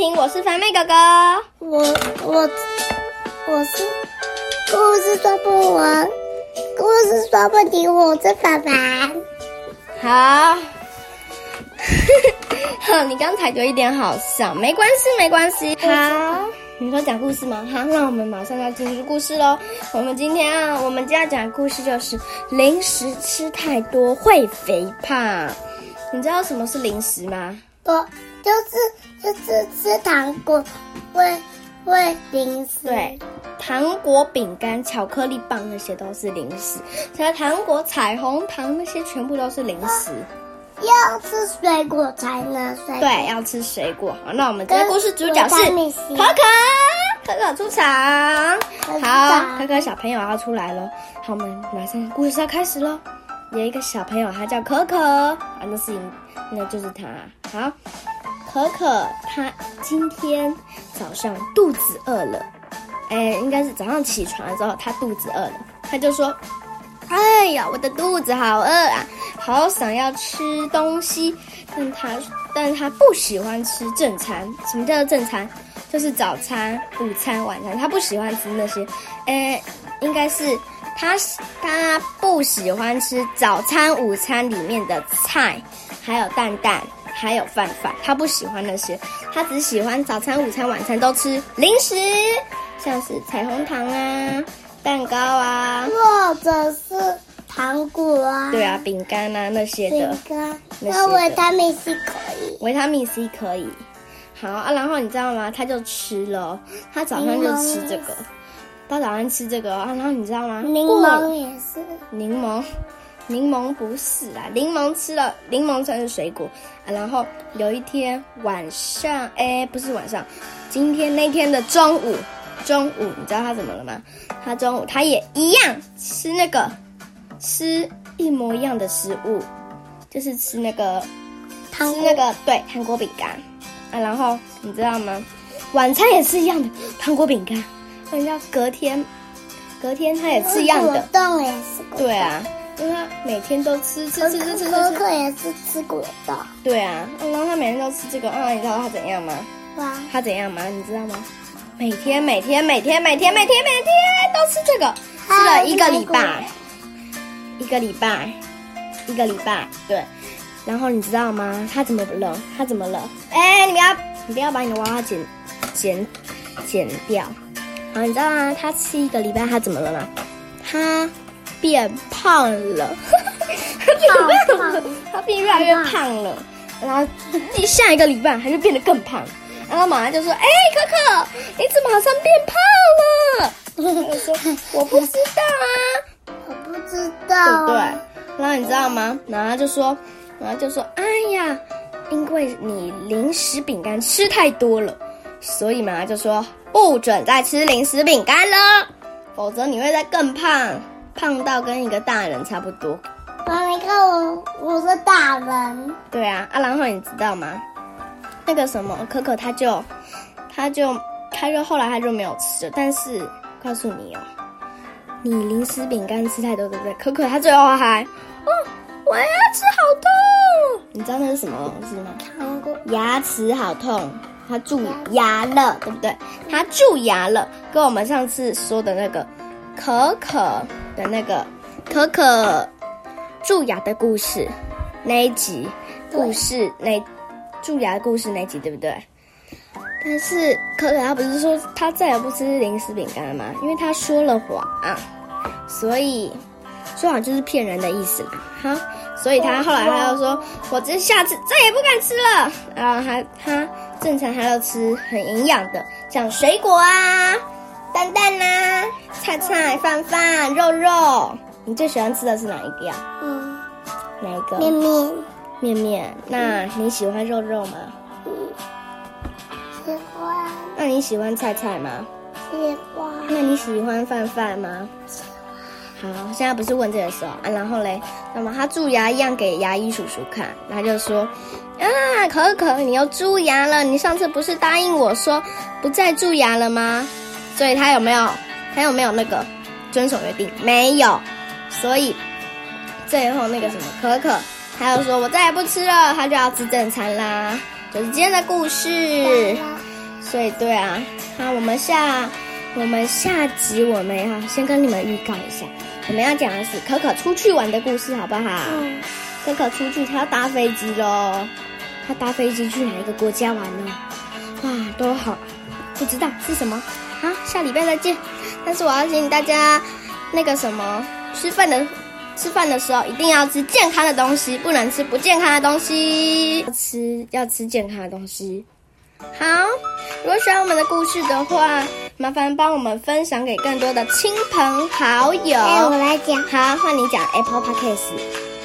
听，我是凡妹哥哥。我我我是故事说不完，故事说不停，我是凡凡。好，哼，你刚才有一点好笑，没关系，没关系。好，你说讲故事吗？好，那我们马上要进入故事喽。我们今天啊，我们今天要讲的故事就是零食吃太多会肥胖。你知道什么是零食吗？我就是就是吃糖果会会零食，对，糖果、饼干、巧克力棒那些都是零食，像糖果、彩虹糖那些全部都是零食。要吃水果才能水果。对，要吃水果。好，那我们这个故事主角是可可，可可出场。好，可可小朋友要出来了。好，我们马上故事要开始喽。有一个小朋友，他叫可可啊，那是那就是他。好，可可他今天早上肚子饿了，哎，应该是早上起床之后，他肚子饿了，他就说：“哎呀，我的肚子好饿啊，好想要吃东西。”但他但他不喜欢吃正餐。什么叫做正餐？就是早餐、午餐、晚餐，他不喜欢吃那些。哎，应该是他他不喜欢吃早餐、午餐里面的菜，还有蛋蛋，还有饭饭，他不喜欢那些。他只喜欢早餐、午餐、晚餐都吃零食，像是彩虹糖啊、蛋糕啊，或者是糖果啊，对啊，饼干啊那些饼的。干，那些的那维他命 C 可以。维他命 C 可以。好啊，然后你知道吗？他就吃了，他早上就吃这个，他早上吃这个啊，然后你知道吗？柠檬也是，柠檬，柠檬不是啦，柠檬吃了，柠檬算是水果。啊。然后有一天晚上，哎，不是晚上，今天那天的中午，中午你知道他怎么了吗？他中午他也一样吃那个，吃一模一样的食物，就是吃那个吃那个对糖果饼干。啊，然后你知道吗？晚餐也是一样的糖果饼干，人家隔天隔天他也吃一样的果，冻也是果冻。对啊，因为他每天都吃吃吃吃吃吃可吃，可也是吃果冻。对啊，然后他每天都吃这个啊，你知道他怎样吗？哇，他怎样吗？你知道吗？每天每天每天每天每天每天都吃这个，吃了一个礼拜，一个礼拜，一个礼拜，对。然后你知道吗？他怎么了？他怎么了？哎，你不要，你不要把你的娃娃剪剪剪掉。好，你知道吗？他吃一个礼拜，他怎么了吗？他变胖了，他变胖了，他变越来越胖了。然后第下一个礼拜，他就变得更胖。然后妈妈就说：“哎，可可，你怎么好像变胖了？”我说：“我不知道啊。”我不知对道。不对？然后你知道吗？然后他就说，然后就说，哎呀，因为你零食饼干吃太多了，所以妈妈就说不准再吃零食饼干了，否则你会再更胖，胖到跟一个大人差不多。妈，你看我，我是大人。对啊，啊，然后你知道吗？那个什么可可，他就，他就，他就后来他就没有吃了。但是告诉你哦，你零食饼干吃太多，对不对？可可他最后还，哦，我牙齿好痛，你知道那是什么东西吗？糖果牙齿好痛，他蛀牙了，对不对？他蛀牙了，跟我们上次说的那个可可的那个可可蛀牙的故事那一集故事那蛀牙的故事那一集，对不对？但是可可他不是说他再也不吃零食饼干了吗？因为他说了谎、所以说谎就是骗人的意思啦。哈，所以他后来他就说，我这下次再也不敢吃了。然后他他正常还要吃很营养的，像水果啊、蛋蛋呐、菜菜、饭饭、肉肉。你最喜欢吃的是哪一个呀？嗯，哪一个？面面面面。那你喜欢肉肉吗？喜欢那你喜欢菜菜吗？喜欢那你喜欢饭饭吗？好，现在不是问这个时候啊，然后嘞，那么他蛀牙一样给牙医叔叔看，他就说啊，可可，你又蛀牙了，你上次不是答应我说不再蛀牙了吗？所以他有没有，他有没有那个遵守约定？没有，所以最后那个什么可可，他又说我再也不吃了，他就要吃正餐啦。就是今天的故事。所以对啊，好，我们下我们下集我们要先跟你们预告一下，我们要讲的是可可出去玩的故事，好不好？嗯，可可出去，他要搭飞机喽。他搭飞机去哪一个国家玩呢？哇，都好，不知道是什么。好，下礼拜再见。但是我要请大家那个什么，吃饭的吃饭的时候一定要吃健康的东西，不能吃不健康的东西。要吃要吃健康的东西。好，如果喜欢我们的故事的话，麻烦帮我们分享给更多的亲朋好友。哎，我来讲好，换你讲 Apple Podcast。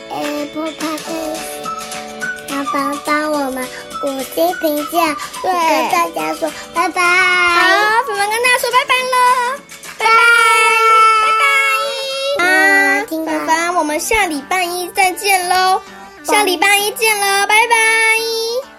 Apple Podcast，麻烦帮我们五星评价，对跟大家说拜拜。好，粉粉跟大家说拜拜了，拜拜，拜拜。啊，粉粉，我们下礼拜一再见喽，下礼拜一见了，拜拜。